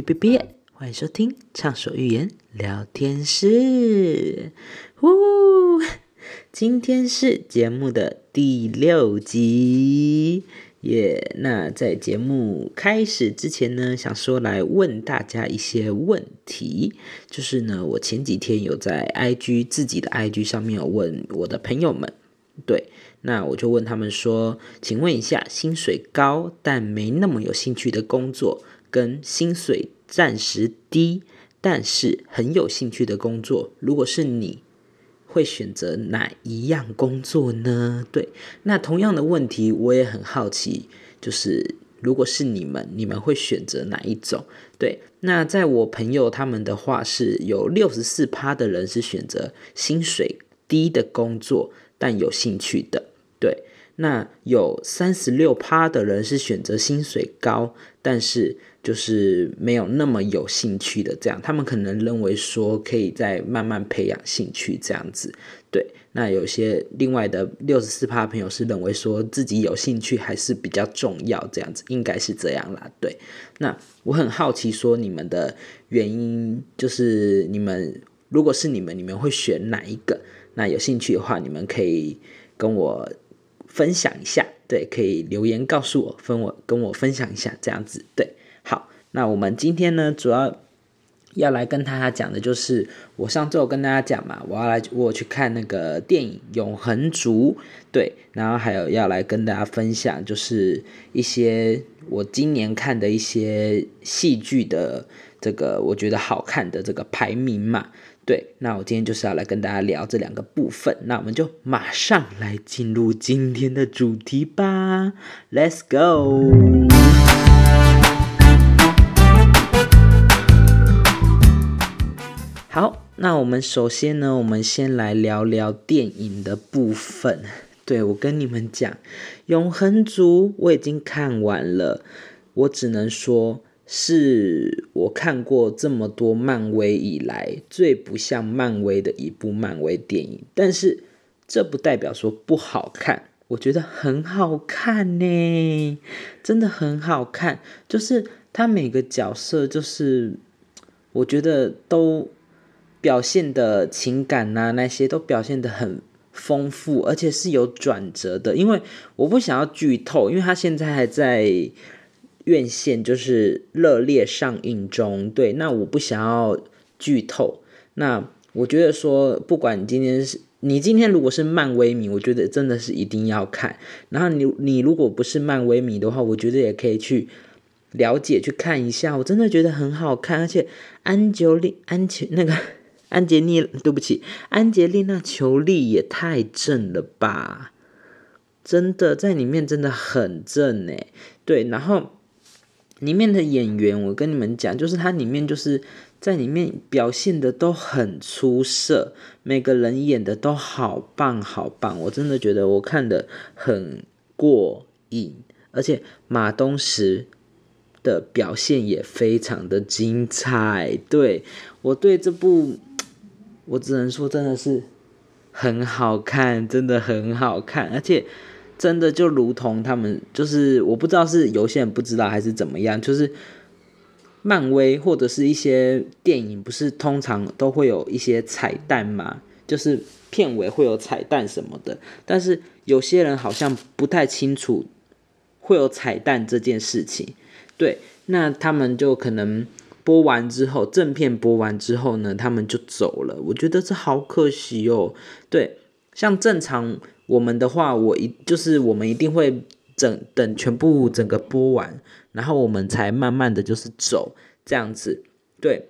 别别别！欢迎收听《畅所欲言聊天室》。呼，今天是节目的第六集耶。那在节目开始之前呢，想说来问大家一些问题。就是呢，我前几天有在 IG 自己的 IG 上面有问我的朋友们，对，那我就问他们说，请问一下，薪水高但没那么有兴趣的工作。跟薪水暂时低，但是很有兴趣的工作，如果是你会选择哪一样工作呢？对，那同样的问题我也很好奇，就是如果是你们，你们会选择哪一种？对，那在我朋友他们的话是有六十四趴的人是选择薪水低的工作，但有兴趣的，对，那有三十六趴的人是选择薪水高，但是。就是没有那么有兴趣的这样，他们可能认为说可以再慢慢培养兴趣这样子。对，那有些另外的六十四趴朋友是认为说自己有兴趣还是比较重要这样子，应该是这样啦。对，那我很好奇说你们的原因，就是你们如果是你们，你们会选哪一个？那有兴趣的话，你们可以跟我分享一下。对，可以留言告诉我，分我跟我分享一下这样子。对。那我们今天呢，主要要来跟大家讲的就是，我上周跟大家讲嘛，我要来我去看那个电影《永恒族》，对，然后还有要来跟大家分享，就是一些我今年看的一些戏剧的这个我觉得好看的这个排名嘛，对，那我今天就是要来跟大家聊这两个部分，那我们就马上来进入今天的主题吧，Let's go。那我们首先呢，我们先来聊聊电影的部分。对我跟你们讲，《永恒族》我已经看完了，我只能说是我看过这么多漫威以来最不像漫威的一部漫威电影。但是这不代表说不好看，我觉得很好看呢，真的很好看。就是他每个角色，就是我觉得都。表现的情感呐，那些都表现的很丰富，而且是有转折的。因为我不想要剧透，因为他现在还在院线，就是热烈上映中。对，那我不想要剧透。那我觉得说，不管你今天是你今天如果是漫威迷，我觉得真的是一定要看。然后你你如果不是漫威迷的话，我觉得也可以去了解去看一下。我真的觉得很好看，而且安久丽安琪那个。安杰丽，对不起，安杰丽娜·裘丽也太正了吧！真的在里面真的很正哎，对，然后里面的演员，我跟你们讲，就是他里面就是在里面表现的都很出色，每个人演的都好棒好棒，我真的觉得我看的很过瘾，而且马东石的表现也非常的精彩，对我对这部。我只能说，真的是很好看，真的很好看，而且真的就如同他们，就是我不知道是有些人不知道还是怎么样，就是漫威或者是一些电影，不是通常都会有一些彩蛋嘛，就是片尾会有彩蛋什么的，但是有些人好像不太清楚会有彩蛋这件事情，对，那他们就可能。播完之后，正片播完之后呢，他们就走了。我觉得这好可惜哦。对，像正常我们的话，我一就是我们一定会整等全部整个播完，然后我们才慢慢的就是走这样子。对，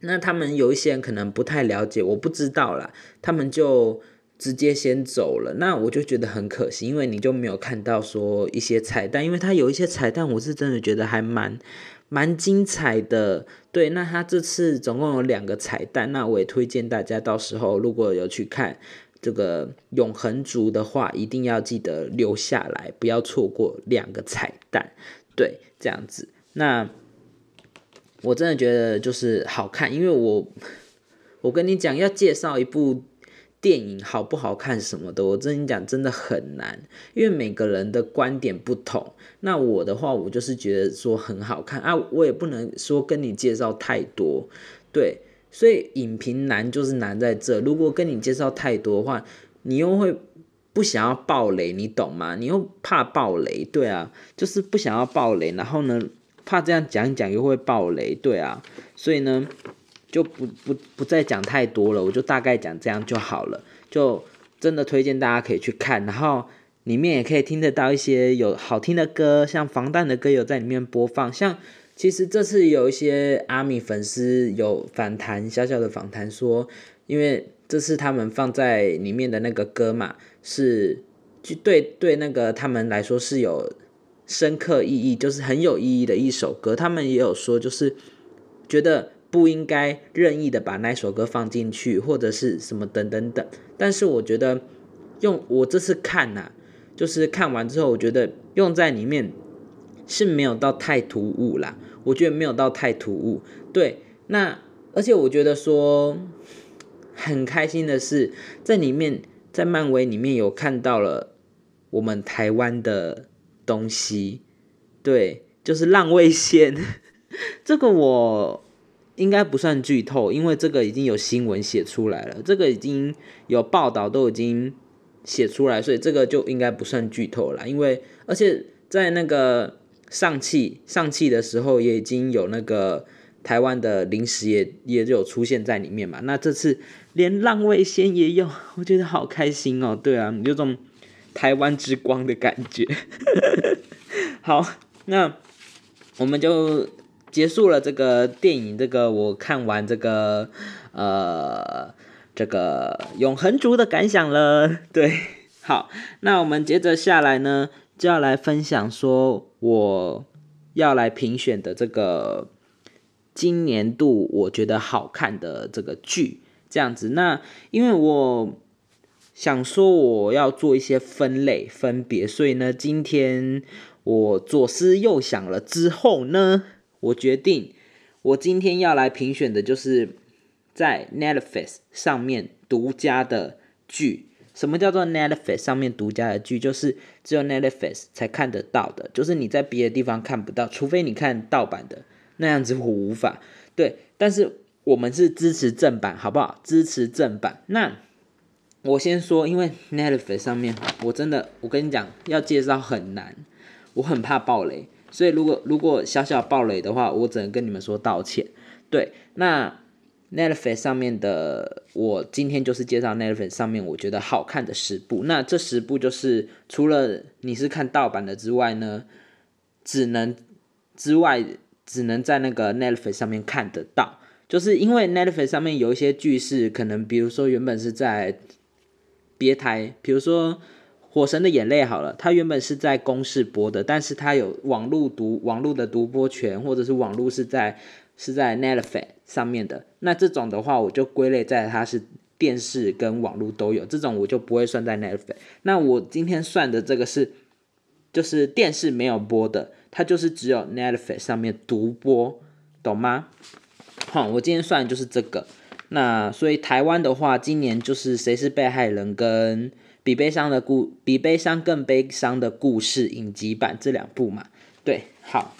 那他们有一些人可能不太了解，我不知道啦，他们就直接先走了。那我就觉得很可惜，因为你就没有看到说一些彩蛋，因为他有一些彩蛋，我是真的觉得还蛮。蛮精彩的，对，那他这次总共有两个彩蛋，那我也推荐大家到时候如果有去看这个永恒族的话，一定要记得留下来，不要错过两个彩蛋，对，这样子。那我真的觉得就是好看，因为我我跟你讲要介绍一部电影好不好看什么的，我跟你讲真的很难，因为每个人的观点不同。那我的话，我就是觉得说很好看啊，我也不能说跟你介绍太多，对，所以影评难就是难在这。如果跟你介绍太多的话，你又会不想要爆雷，你懂吗？你又怕爆雷，对啊，就是不想要爆雷，然后呢，怕这样讲讲又会爆雷，对啊，所以呢。就不不不再讲太多了，我就大概讲这样就好了。就真的推荐大家可以去看，然后里面也可以听得到一些有好听的歌，像防弹的歌有在里面播放。像其实这次有一些阿米粉丝有访谈，小小的访谈说，因为这次他们放在里面的那个歌嘛，是就对对那个他们来说是有深刻意义，就是很有意义的一首歌。他们也有说，就是觉得。不应该任意的把那首歌放进去，或者是什么等等等。但是我觉得用我这次看呐，就是看完之后，我觉得用在里面是没有到太突兀啦。我觉得没有到太突兀。对，那而且我觉得说很开心的是，在里面在漫威里面有看到了我们台湾的东西。对，就是浪味仙，这个我。应该不算剧透，因为这个已经有新闻写出来了，这个已经有报道都已经写出来，所以这个就应该不算剧透了。因为而且在那个上汽上汽的时候，也已经有那个台湾的零食也也有出现在里面嘛。那这次连浪味仙也有，我觉得好开心哦。对啊，有种台湾之光的感觉。好，那我们就。结束了这个电影，这个我看完这个呃这个永恒族的感想了。对，好，那我们接着下来呢，就要来分享说我要来评选的这个今年度我觉得好看的这个剧，这样子。那因为我想说我要做一些分类分别，所以呢，今天我左思右想了之后呢。我决定，我今天要来评选的就是在 Netflix 上面独家的剧。什么叫做 Netflix 上面独家的剧？就是只有 Netflix 才看得到的，就是你在别的地方看不到，除非你看盗版的，那样子我无法。对，但是我们是支持正版，好不好？支持正版。那我先说，因为 Netflix 上面，我真的，我跟你讲，要介绍很难，我很怕暴雷。所以，如果如果小小暴雷的话，我只能跟你们说道歉。对，那 Netflix 上面的，我今天就是介绍 Netflix 上面我觉得好看的十部。那这十部就是除了你是看盗版的之外呢，只能之外只能在那个 Netflix 上面看得到。就是因为 Netflix 上面有一些剧是可能，比如说原本是在别台，比如说。火神的眼泪好了，它原本是在公视播的，但是它有网络独网络的独播权，或者是网络是在是在 Netflix 上面的。那这种的话，我就归类在它是电视跟网络都有，这种我就不会算在 Netflix。那我今天算的这个是，就是电视没有播的，它就是只有 Netflix 上面独播，懂吗？好，我今天算的就是这个。那所以台湾的话，今年就是谁是被害人跟。比悲伤的故，比悲伤更悲伤的故事影集版这两部嘛，对，好，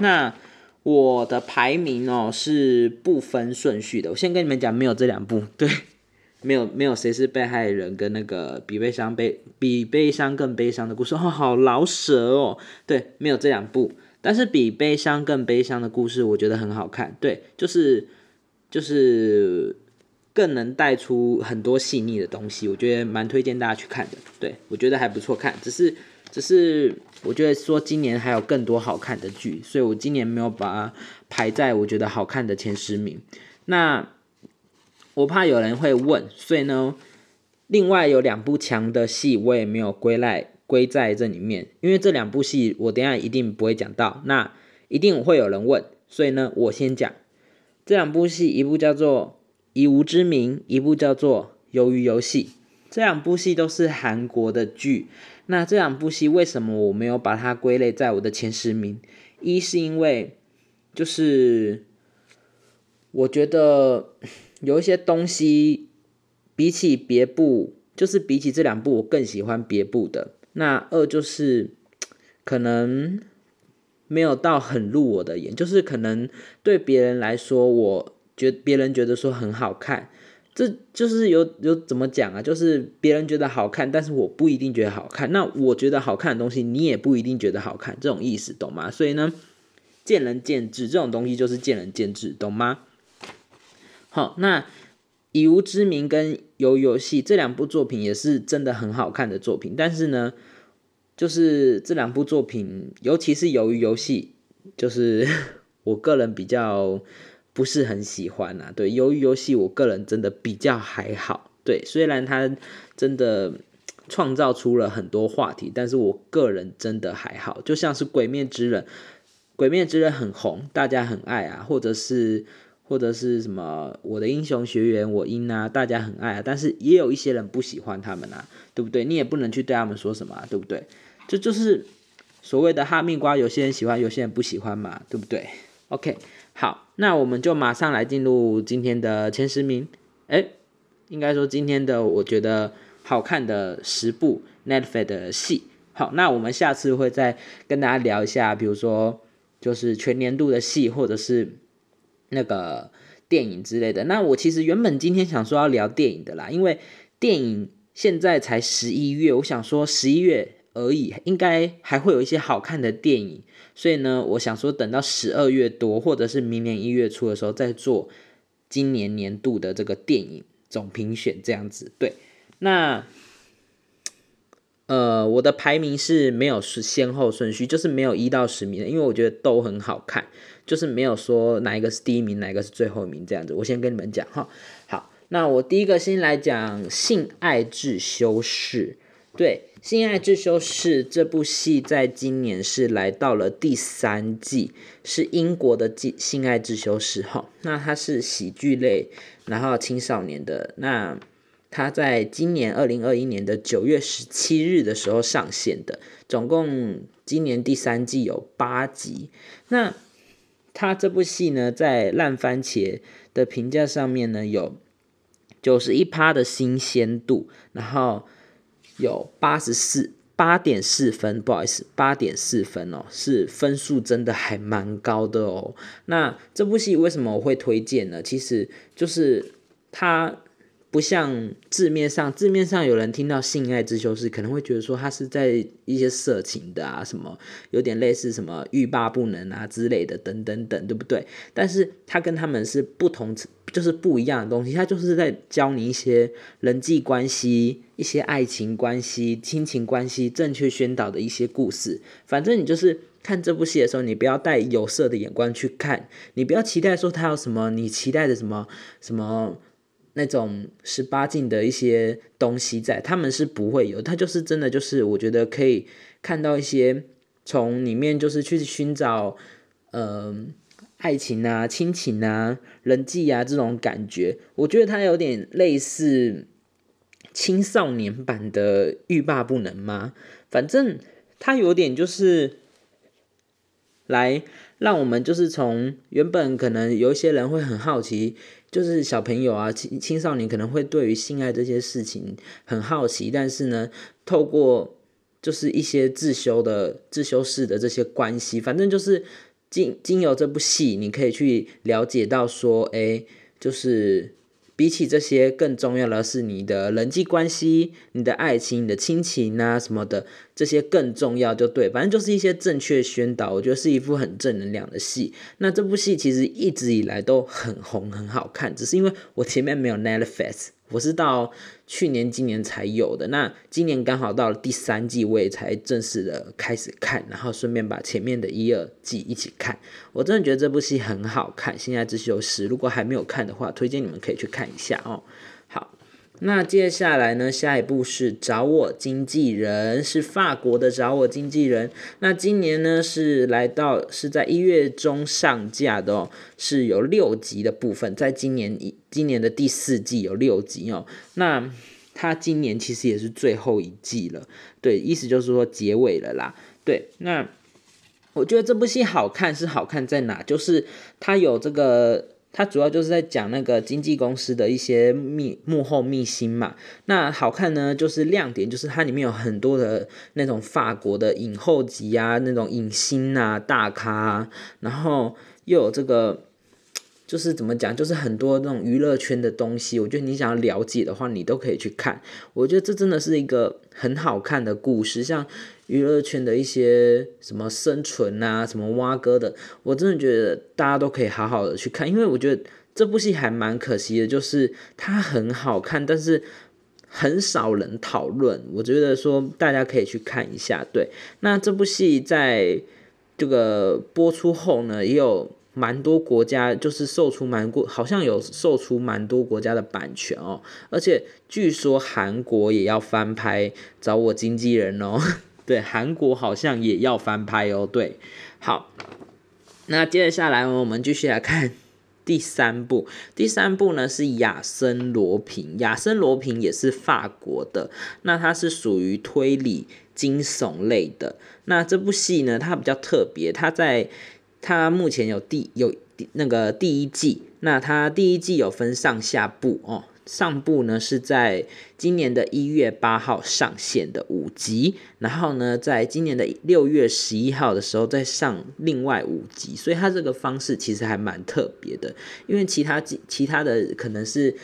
那我的排名哦是不分顺序的，我先跟你们讲，没有这两部，对，没有没有谁是被害人跟那个比悲伤悲比悲伤更悲伤的故事，哦，好老舍哦，对，没有这两部，但是比悲伤更悲伤的故事，我觉得很好看，对，就是就是。更能带出很多细腻的东西，我觉得蛮推荐大家去看的。对我觉得还不错看，只是只是我觉得说今年还有更多好看的剧，所以我今年没有把它排在我觉得好看的前十名。那我怕有人会问，所以呢，另外有两部强的戏我也没有归赖归在这里面，因为这两部戏我等下一定不会讲到，那一定会有人问，所以呢，我先讲这两部戏，一部叫做。以无之名，一部叫做《鱿鱼游戏》，这两部戏都是韩国的剧。那这两部戏为什么我没有把它归类在我的前十名？一是因为，就是我觉得有一些东西比起别部，就是比起这两部，我更喜欢别部的。那二就是可能没有到很入我的眼，就是可能对别人来说，我觉别人觉得说很好看，这就是有有怎么讲啊？就是别人觉得好看，但是我不一定觉得好看。那我觉得好看的东西，你也不一定觉得好看，这种意思懂吗？所以呢，见仁见智，这种东西就是见仁见智，懂吗？好，那。以无之名跟游游戏这两部作品也是真的很好看的作品，但是呢，就是这两部作品，尤其是鱿鱼游戏，就是 我个人比较不是很喜欢呐。对，鱿鱼游戏我个人真的比较还好。对，虽然它真的创造出了很多话题，但是我个人真的还好。就像是鬼灭之刃，鬼灭之刃很红，大家很爱啊，或者是。或者是什么我的英雄学员我英啊，大家很爱啊，但是也有一些人不喜欢他们啊，对不对？你也不能去对他们说什么，啊对不对？这就是所谓的哈密瓜，有些人喜欢，有些人不喜欢嘛，对不对？OK，好，那我们就马上来进入今天的前十名。哎，应该说今天的我觉得好看的十部 Netflix 的戏。好，那我们下次会再跟大家聊一下，比如说就是全年度的戏，或者是。那个电影之类的，那我其实原本今天想说要聊电影的啦，因为电影现在才十一月，我想说十一月而已，应该还会有一些好看的电影，所以呢，我想说等到十二月多或者是明年一月初的时候再做今年年度的这个电影总评选这样子。对，那呃，我的排名是没有是先后顺序，就是没有一到十名的，因为我觉得都很好看。就是没有说哪一个是第一名，哪一个是最后一名这样子。我先跟你们讲哈，好，那我第一个先来讲《性爱自修室》。对，《性爱自修室》这部戏在今年是来到了第三季，是英国的《性性爱自修室》哈。那它是喜剧类，然后青少年的。那它在今年二零二一年的九月十七日的时候上线的，总共今年第三季有八集。那他这部戏呢，在烂番茄的评价上面呢，有九十一趴的新鲜度，然后有八十四八点四分，不好意思，八点四分哦，是分数真的还蛮高的哦。那这部戏为什么我会推荐呢？其实就是它。不像字面上，字面上有人听到性爱之修士，可能会觉得说他是在一些色情的啊，什么有点类似什么欲罢不能啊之类的，等等等，对不对？但是他跟他们是不同，就是不一样的东西。他就是在教你一些人际关系、一些爱情关系、亲情关系正确宣导的一些故事。反正你就是看这部戏的时候，你不要带有色的眼光去看，你不要期待说他有什么，你期待的什么什么。那种十八禁的一些东西在，他们是不会有，他就是真的就是我觉得可以看到一些从里面就是去寻找，嗯，爱情啊、亲情啊、人际啊这种感觉，我觉得它有点类似青少年版的欲罢不能吗？反正它有点就是来让我们就是从原本可能有一些人会很好奇。就是小朋友啊，青青少年可能会对于性爱这些事情很好奇，但是呢，透过就是一些自修的自修室的这些关系，反正就是经经由这部戏，你可以去了解到说，哎，就是。比起这些，更重要的是你的人际关系、你的爱情、你的亲情啊什么的，这些更重要，就对。反正就是一些正确宣导，我觉得是一部很正能量的戏。那这部戏其实一直以来都很红、很好看，只是因为我前面没有 Netflix。我是到去年、今年才有的。那今年刚好到了第三季，我也才正式的开始看，然后顺便把前面的一二季一起看。我真的觉得这部戏很好看，《现在只是有十》，如果还没有看的话，推荐你们可以去看一下哦。那接下来呢？下一部是找我经纪人，是法国的找我经纪人。那今年呢是来到是在一月中上架的哦，是有六集的部分，在今年一今年的第四季有六集哦。那它今年其实也是最后一季了，对，意思就是说结尾了啦。对，那我觉得这部戏好看是好看在哪？就是它有这个。它主要就是在讲那个经纪公司的一些秘幕后秘辛嘛。那好看呢，就是亮点就是它里面有很多的那种法国的影后级啊，那种影星啊、大咖，然后又有这个。就是怎么讲，就是很多那种娱乐圈的东西，我觉得你想要了解的话，你都可以去看。我觉得这真的是一个很好看的故事，像娱乐圈的一些什么生存啊，什么蛙哥的，我真的觉得大家都可以好好的去看，因为我觉得这部戏还蛮可惜的，就是它很好看，但是很少人讨论。我觉得说大家可以去看一下。对，那这部戏在这个播出后呢，也有。蛮多国家就是售出蛮过，好像有售出蛮多国家的版权哦，而且据说韩国也要翻拍，找我经纪人哦。对，韩国好像也要翻拍哦。对，好，那接下来我们继续来看第三部。第三部呢是亚森罗平，亚森罗平也是法国的，那它是属于推理惊悚类的。那这部戏呢，它比较特别，它在。它目前有第有那个第一季，那它第一季有分上下部哦，上部呢是在今年的一月八号上线的五集，然后呢，在今年的六月十一号的时候再上另外五集，所以它这个方式其实还蛮特别的，因为其他季其他的可能是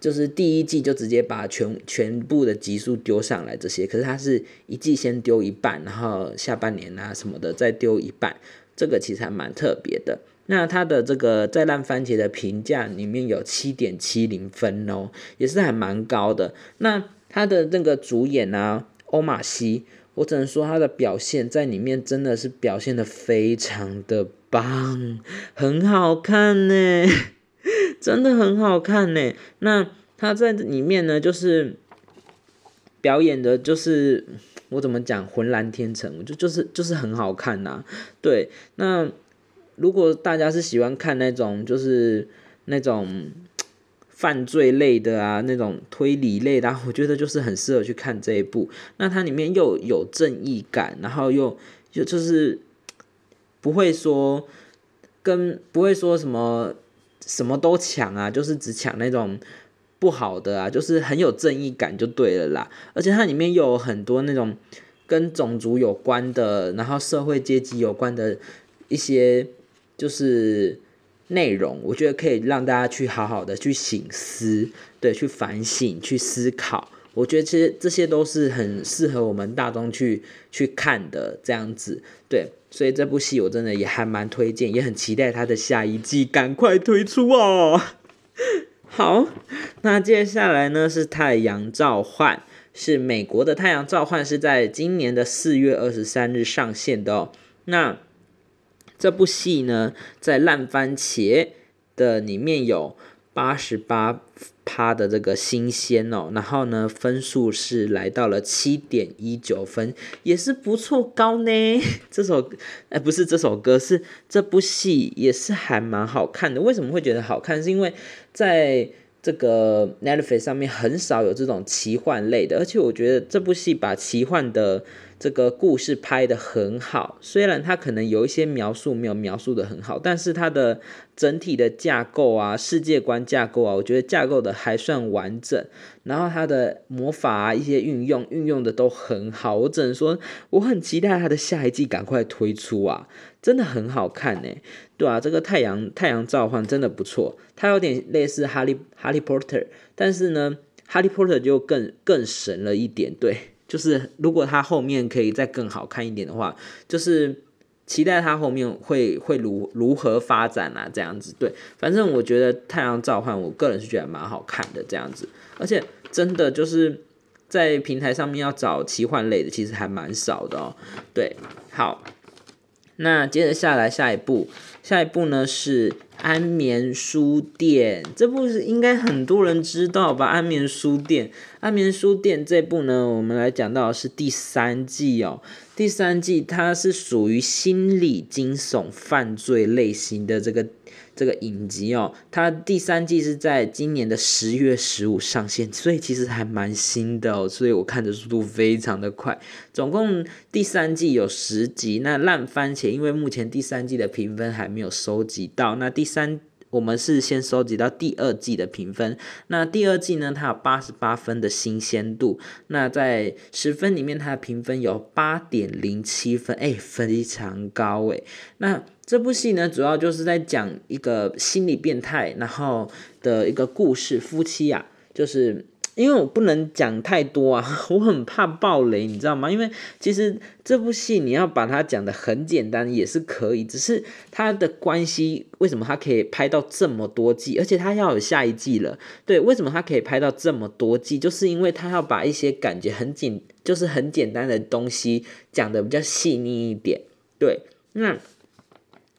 就是第一季就直接把全全部的集数丢上来这些，可是它是一季先丢一半，然后下半年啊什么的再丢一半。这个其实还蛮特别的。那它的这个在烂番茄的评价里面有七点七零分哦，也是还蛮高的。那它的那个主演啊，欧玛西，我只能说他的表现在里面真的是表现的非常的棒，很好看呢，真的很好看呢。那他在里面呢，就是表演的，就是。我怎么讲浑然天成，就就是就是很好看呐。对，那如果大家是喜欢看那种就是那种 犯罪类的啊，那种推理类的，我觉得就是很适合去看这一部。那它里面又有正义感，然后又又就是 不会说跟不会说什么什么都抢啊，就是只抢那种。不好的啊，就是很有正义感就对了啦，而且它里面又有很多那种 跟种族有关的，然后社会阶级有关的一些就是内容，我觉得可以让大家去好好的去醒思，对，去反省，去思考。我觉得其实这些都是很适合我们大众去去看的这样子，对，所以这部戏我真的也还蛮推荐，也很期待它的下一季赶快推出哦。好，那接下来呢是《太阳召唤》，是美国的《太阳召唤》，是在今年的四月二十三日上线的哦。那这部戏呢，在烂番茄的里面有八十八。趴的这个新鲜哦，然后呢，分数是来到了七点一九分，也是不错高呢。这首哎，不是这首歌，是这部戏也是还蛮好看的。为什么会觉得好看？是因为在这个 Netflix 上面很少有这种奇幻类的，而且我觉得这部戏把奇幻的。这个故事拍的很好，虽然它可能有一些描述没有描述的很好，但是它的整体的架构啊、世界观架构啊，我觉得架构的还算完整。然后它的魔法啊，一些运用运用的都很好，我只能说我很期待它的下一季赶快推出啊，真的很好看呢。对啊，这个太阳太阳召唤真的不错，它有点类似哈利哈利波特，但是呢，哈利波特就更更神了一点，对。就是如果它后面可以再更好看一点的话，就是期待它后面会会如如何发展啊，这样子对，反正我觉得《太阳召唤》，我个人是觉得蛮好看的这样子，而且真的就是在平台上面要找奇幻类的，其实还蛮少的哦。对，好，那接着下来下一步，下一步呢是。安眠书店这部是应该很多人知道吧？安眠书店，安眠书店这部呢，我们来讲到是第三季哦。第三季它是属于心理惊悚犯罪类型的这个。这个影集哦，它第三季是在今年的十月十五上线，所以其实还蛮新的哦，所以我看的速度非常的快。总共第三季有十集，那烂番茄因为目前第三季的评分还没有收集到，那第三我们是先收集到第二季的评分。那第二季呢，它有八十八分的新鲜度。那在十分里面，它的评分有八点零七分，哎，非常高哎。那这部戏呢，主要就是在讲一个心理变态，然后的一个故事，夫妻啊，就是。因为我不能讲太多啊，我很怕爆雷，你知道吗？因为其实这部戏你要把它讲的很简单也是可以，只是它的关系为什么它可以拍到这么多季，而且它要有下一季了。对，为什么它可以拍到这么多季？就是因为它要把一些感觉很简，就是很简单的东西讲的比较细腻一点。对，那。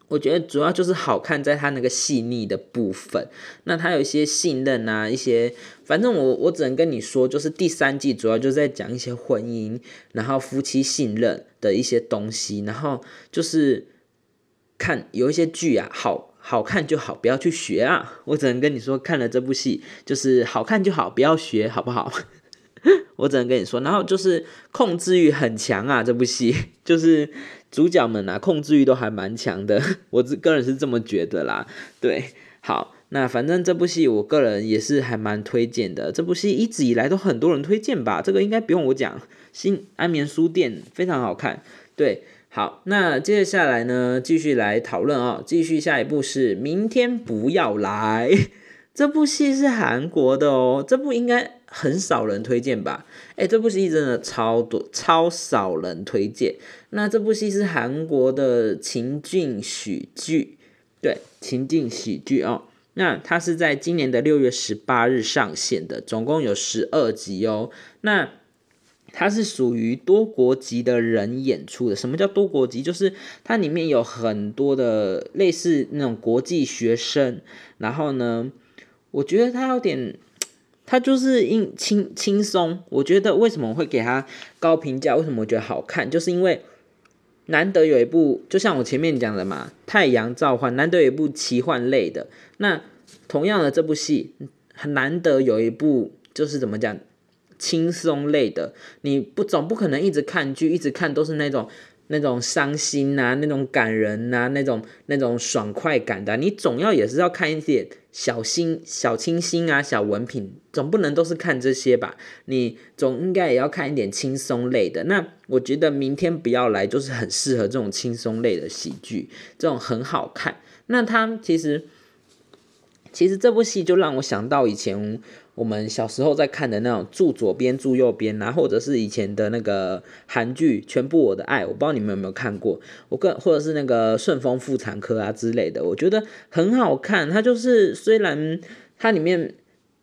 我觉得主要就是好看，在它那个细腻的部分。那它有一些信任啊，一些反正我我只能跟你说，就是第三季主要就在讲一些婚姻，然后夫妻信任的一些东西。然后就是看有一些剧啊，好好看就好，不要去学啊。我只能跟你说，看了这部戏就是好看就好，不要学，好不好？我只能跟你说，然后就是控制欲很强啊，这部戏 就是。主角们啊，控制欲都还蛮强的，我自个人是这么觉得啦。对，好，那反正这部戏我个人也是还蛮推荐的。这部戏一直以来都很多人推荐吧，这个应该不用我讲。新安眠书店非常好看。对，好，那接下来呢，继续来讨论啊，继续下一部是明天不要来。这部戏是韩国的哦，这部应该很少人推荐吧？哎，这部戏真的超多，超少人推荐。那这部戏是韩国的情境喜剧，对，情境喜剧哦。那它是在今年的六月十八日上线的，总共有十二集哦。那它是属于多国籍的人演出的。什么叫多国籍？就是它里面有很多的类似那种国际学生，然后呢？我觉得他有点，他就是轻轻轻松。我觉得为什么会给他高评价？为什么我觉得好看？就是因为难得有一部，就像我前面讲的嘛，《太阳召唤》难得有一部奇幻类的。那同样的这部戏很难得有一部，就是怎么讲轻松类的。你不总不可能一直看剧，一直看都是那种。那种伤心呐，那种感人呐，那种那种爽快感的，你总要也是要看一点小心小清新啊，小文品，总不能都是看这些吧？你总应该也要看一点轻松类的。那我觉得明天不要来，就是很适合这种轻松类的喜剧，这种很好看。那它其实其实这部戏就让我想到以前。我们小时候在看的那种住左边住右边啊，或者是以前的那个韩剧《全部我的爱》，我不知道你们有没有看过。我更或者是那个《顺丰妇产科》啊之类的，我觉得很好看。它就是虽然它里面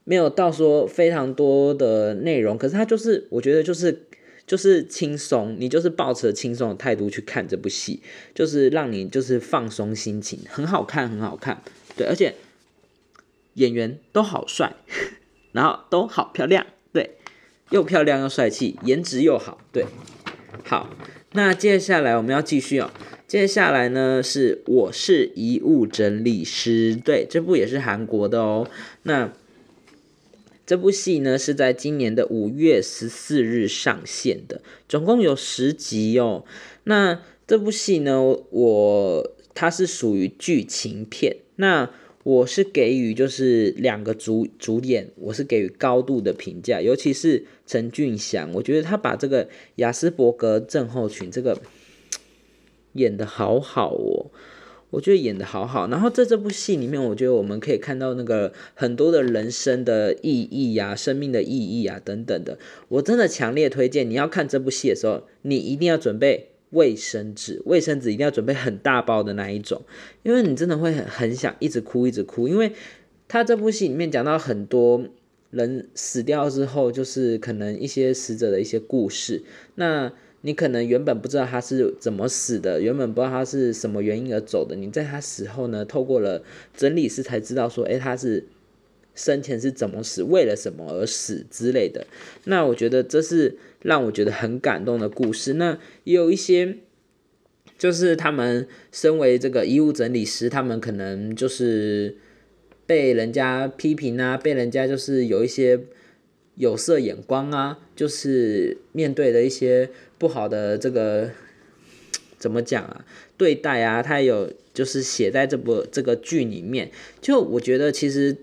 没有到说非常多的内容，可是它就是我觉得就是就是轻松，你就是抱着轻松的态度去看这部戏，就是让你就是放松心情，很好看，很好看。对，而且演员都好帅。然后都好漂亮，对，又漂亮又帅气，颜值又好，对，好，那接下来我们要继续哦。接下来呢是我是遗物整理师，对，这部也是韩国的哦。那这部戏呢是在今年的五月十四日上线的，总共有十集哦。那这部戏呢，我它是属于剧情片，那。我是给予就是两个主主演，我是给予高度的评价，尤其是陈俊祥，我觉得他把这个雅斯伯格症候群这个 演的好好哦，我觉得演的好好。然后在这部戏里面，我觉得我们可以看到那个很多的人生的意义呀、生命的意义啊等等的。我真的强烈推荐你要看这部戏的时候，你一定要准备。卫生纸，卫生纸一定要准备很大包的那一种，因为你真的会很很想一直哭一直哭，因为他这部戏里面讲到很多人死掉之后，就是可能一些死者的一些故事，那你可能原本不知道他是怎么死的，原本不知道他是什么原因而走的，你在他死后呢，透过了整理师才知道说，诶，他是。生前是怎么死，为了什么而死之类的，那我觉得这是让我觉得很感动的故事。那也有一些，就是他们身为这个衣物整理师，他们可能就是被人家批评啊，被人家就是有一些有色眼光啊，就是面对的一些不好的这个怎么讲啊，对待啊，他有就是写在这部这个剧里面。就我觉得其实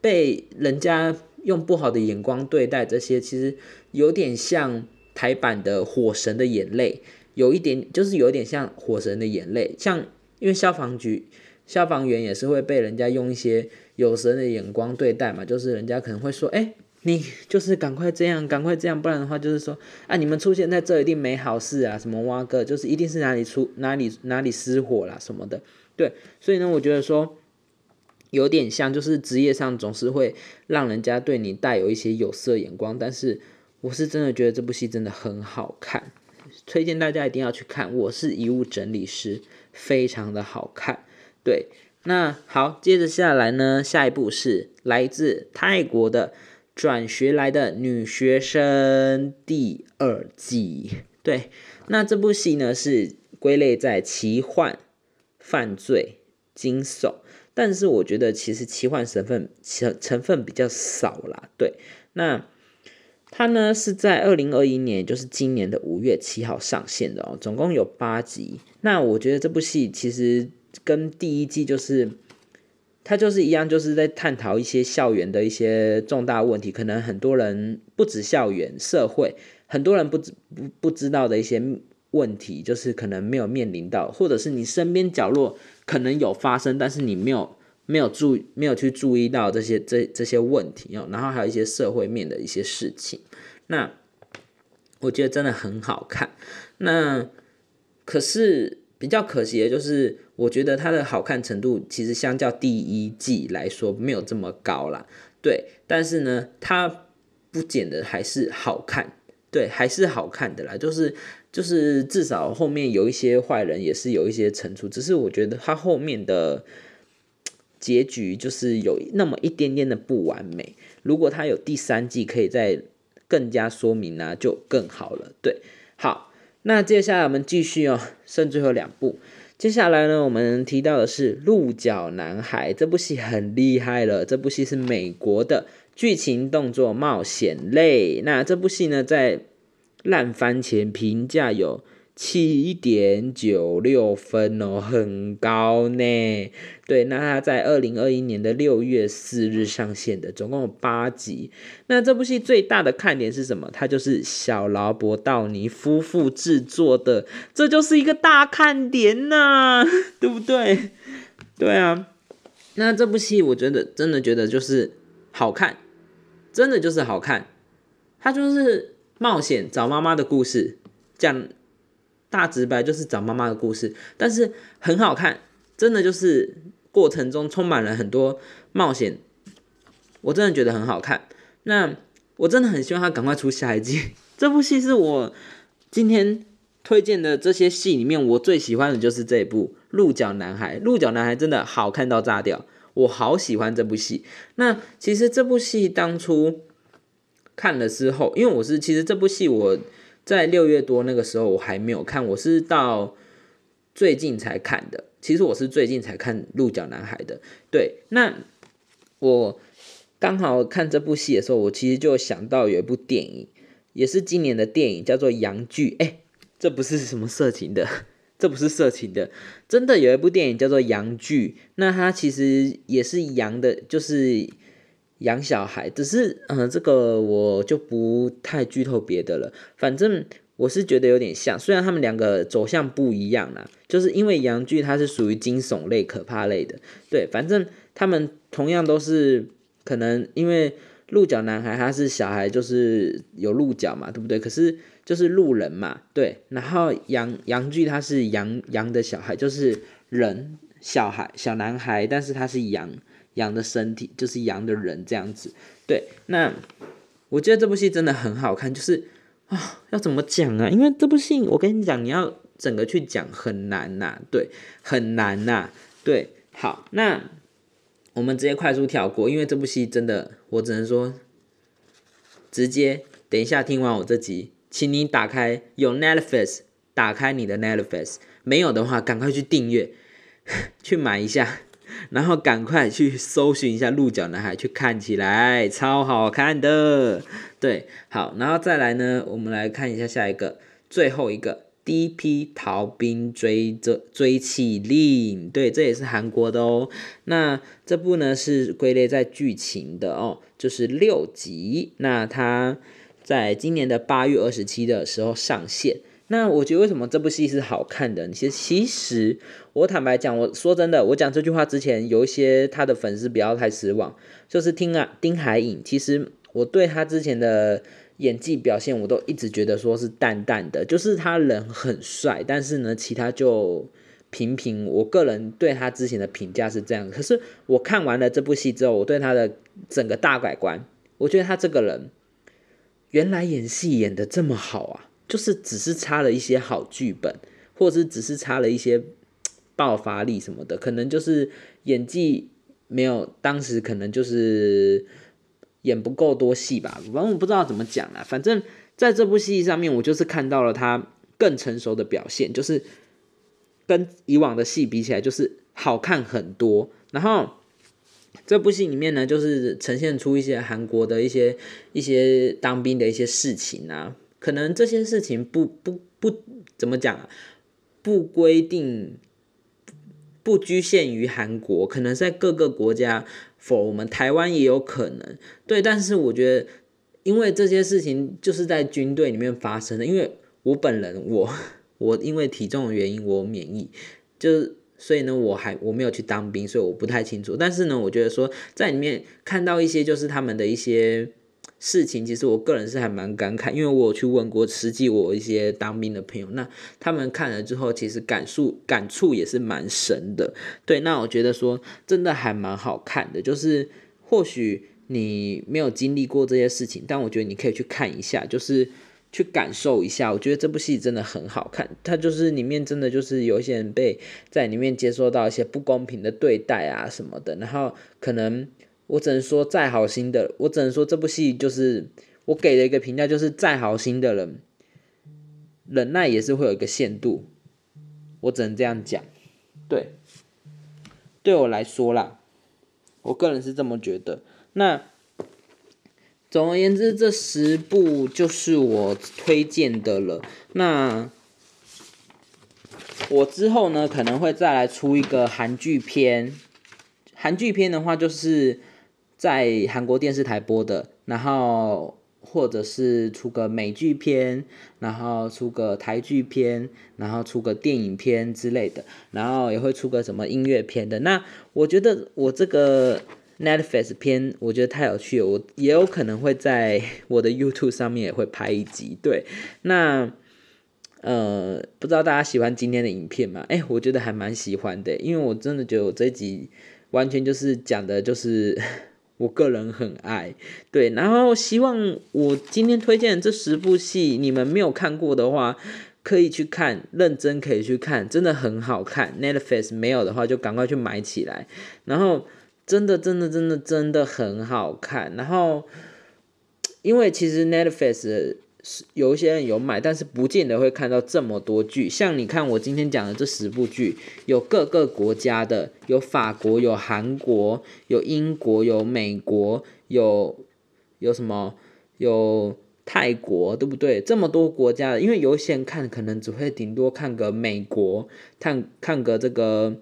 被人家用不好的眼光对待，这些其实有点像台版的《火神的眼泪》，有一点就是有点像《火神的眼泪》，像因为消防局消防员也是会被人家用一些有神的眼光对待嘛，就是人家可能会说，哎。你就是赶快这样，赶快这样，不然的话就是说，啊，你们出现在这一定没好事啊，什么挖个，就是一定是哪里出哪里哪里失火啦什么的，对，所以呢，我觉得说有点像，就是职业上总是会让人家对你带有一些有色眼光，但是我是真的觉得这部戏真的很好看，推荐大家一定要去看。我是遗物整理师，非常的好看。对，那好，接着下来呢，下一部是来自泰国的。转学来的女学生第二季，对，那这部戏呢是归类在奇幻、犯罪、惊悚，但是我觉得其实奇幻成分成成分比较少啦。对，那它呢是在二零二一年，就是今年的五月七号上线的哦，总共有八集。那我觉得这部戏其实跟第一季就是。他就是一样，就是在探讨一些校园的一些重大问题，可能很多人不止校园，社会很多人不知不不知道的一些问题，就是可能没有面临到，或者是你身边角落可能有发生，但是你没有没有注没有去注意到这些这这些问题哦，然后还有一些社会面的一些事情，那我觉得真的很好看，那可是。比较可惜的就是，我觉得它的好看程度其实相较第一季来说没有这么高啦。对，但是呢，它不减的还是好看，对，还是好看的啦。就是就是至少后面有一些坏人也是有一些惩处，只是我觉得他后面的结局就是有那么一点点的不完美。如果他有第三季，可以再更加说明啊，就更好了。对，好。那接下来我们继续哦，剩最后两部。接下来呢，我们提到的是《鹿角男孩》这部戏很厉害了。这部戏是美国的剧情动作冒险类。那这部戏呢，在烂番茄评价有。七点九六分哦，很高呢。对，那它在二零二一年的六月四日上线的，总共有八集。那这部戏最大的看点是什么？它就是小劳勃道尼夫妇制作的，这就是一个大看点呐，对不对？对啊。那这部戏我觉得真的觉得就是好看，真的就是好看。它就是冒险找妈妈的故事，讲。大直白就是找妈妈的故事，但是很好看，真的就是过程中充满了很多冒险，我真的觉得很好看。那我真的很希望他赶快出下一季。这部戏是我今天推荐的这些戏里面，我最喜欢的就是这部《鹿角男孩》。《鹿角男孩》真的好看到炸掉，我好喜欢这部戏。那其实这部戏当初看了之后，因为我是其实这部戏我。在六月多那个时候，我还没有看，我是到最近才看的。其实我是最近才看《鹿角男孩》的。对，那我刚好看这部戏的时候，我其实就想到有一部电影，也是今年的电影，叫做《羊剧》。哎，这不是什么色情的，这不是色情的，真的有一部电影叫做《羊剧》。那它其实也是羊的，就是。养小孩，只是嗯，这个我就不太剧透别的了。反正我是觉得有点像，虽然他们两个走向不一样啦，就是因为洋剧它是属于惊悚类、可怕类的，对，反正他们同样都是可能因为鹿角男孩他是小孩，就是有鹿角嘛，对不对？可是就是路人嘛，对。然后洋洋剧他是羊羊的小孩，就是人小孩小男孩，但是他是羊。羊的身体就是羊的人这样子，对。那我觉得这部戏真的很好看，就是啊，要怎么讲啊？因为这部戏，我跟你讲，你要整个去讲很难呐，对，很难呐，对。好，那我们直接快速跳过，因为这部戏真的，我只能说，直接等一下听完我这集，请你打开有 Netflix，打开你的 Netflix，没有的话，赶快去订阅，去买一下。然后赶快去搜寻一下《鹿角男孩》，去看起来超好看的。对，好，然后再来呢，我们来看一下下一个，最后一个第一批逃兵追着追起令，对，这也是韩国的哦。那这部呢是归类在剧情的哦，就是六集。那它在今年的八月二十七的时候上线。那我觉得为什么这部戏是好看的？其实，其实我坦白讲，我说真的，我讲这句话之前，有一些他的粉丝不要太失望，就是听啊丁海颖。其实我对他之前的。演技表现我都一直觉得说是淡淡的，就是他人很帅，但是呢，其他就平平。我个人对他之前的评价是这样，可是我看完了这部戏之后，我对他的整个大改观，我觉得他这个人原来演戏演的这么好啊，就是只是差了一些好剧本，或者是只是差了一些爆发力什么的，可能就是演技没有当时可能就是。演不够多戏吧，反正我不知道怎么讲了。反正在这部戏上面，我就是看到了他更成熟的表现，就是跟以往的戏比起来，就是好看很多。然后这部戏里面呢，就是呈现出一些韩国的一些一些当兵的一些事情啊，可能这些事情不不不怎么讲，不规定。不局限于韩国，可能在各个国家否我们台湾也有可能。对，但是我觉得，因为这些事情就是在军队里面发生的。因为我本人，我 我因为体重的原因，我免疫，就是所以呢，我还我没有去当兵，所以我不太清楚。但是呢，我觉得说在里面看到一些就是他们的一些。事情其实我个人是还蛮感慨，因为我有去问过实际我一些当兵的朋友，那他们看了之后，其实感触感触也是蛮深的。对，那我觉得说真的还蛮好看的，就是或许你没有经历过这些事情，但我觉得你可以去看一下，就是去感受一下。我觉得这部戏真的很好看，它就是里面真的就是有一些人被在里面接受到一些不公平的对待啊什么的，然后可能。我只能说，再好心的，我只能说这部戏就是我给的一个评价，就是再好心的人，忍耐也是会有一个限度。我只能这样讲，对，对我来说啦，我个人是这么觉得。那总而言之，这十部就是我推荐的了。那我之后呢，可能会再来出一个韩剧片。韩剧片的话，就是。在韩国电视台播的，然后或者是出个美剧片，然后出个台剧片，然后出个电影片之类的，然后也会出个什么音乐片的。那我觉得我这个 Netflix 片，我觉得太有趣了，我也有可能会在我的 YouTube 上面也会拍一集。对，那呃，不知道大家喜欢今天的影片吗？哎，我觉得还蛮喜欢的，因为我真的觉得我这集完全就是讲的就是。我个人很爱，对，然后希望我今天推荐这十部戏，你们没有看过的话，可以去看，认真可以去看，真的很好看。Netflix 没有的话，就赶快去买起来。然后真的，真的，真的，真的很好看。然后，因为其实 Netflix。是有一些人有买，但是不见得会看到这么多剧。像你看我今天讲的这十部剧，有各个国家的，有法国，有韩国，有英国，有美国，有有什么，有泰国，对不对？这么多国家的，因为有些人看可能只会顶多看个美国，看看个这个，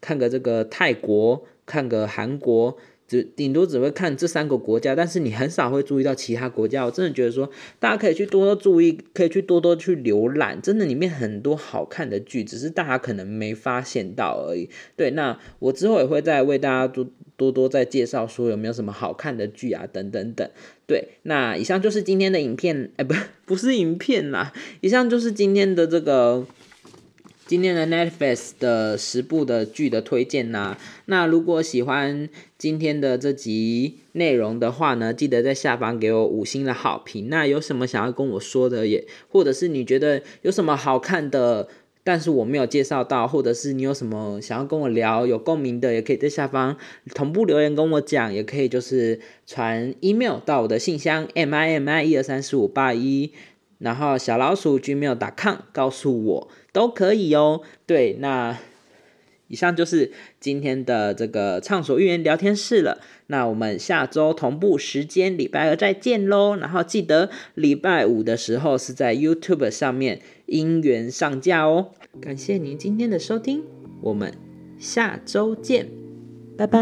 看个这个泰国，看个韩国。只顶多只会看这三个国家，但是你很少会注意到其他国家。我真的觉得说，大家可以去多多注意，可以去多多去浏览，真的里面很多好看的剧，只是大家可能没发现到而已。对，那我之后也会再为大家多多多再介绍说有没有什么好看的剧啊，等等等。对，那以上就是今天的影片，哎，不，不是影片啦，以上就是今天的这个。今天的 Netflix 的十部的剧的推荐呐，那如果喜欢今天的这集内容的话呢，记得在下方给我五星的好评。那有什么想要跟我说的，也或者是你觉得有什么好看的，但是我没有介绍到，或者是你有什么想要跟我聊有共鸣的，也可以在下方同步留言跟我讲，也可以就是传 email 到我的信箱 m i m i 一二三四五八一。然后小老鼠 gmail.com 告诉我都可以哦。对，那以上就是今天的这个畅所欲言聊天室了。那我们下周同步时间，礼拜二再见喽。然后记得礼拜五的时候是在 YouTube 上面音源上架哦。感谢您今天的收听，我们下周见，拜拜。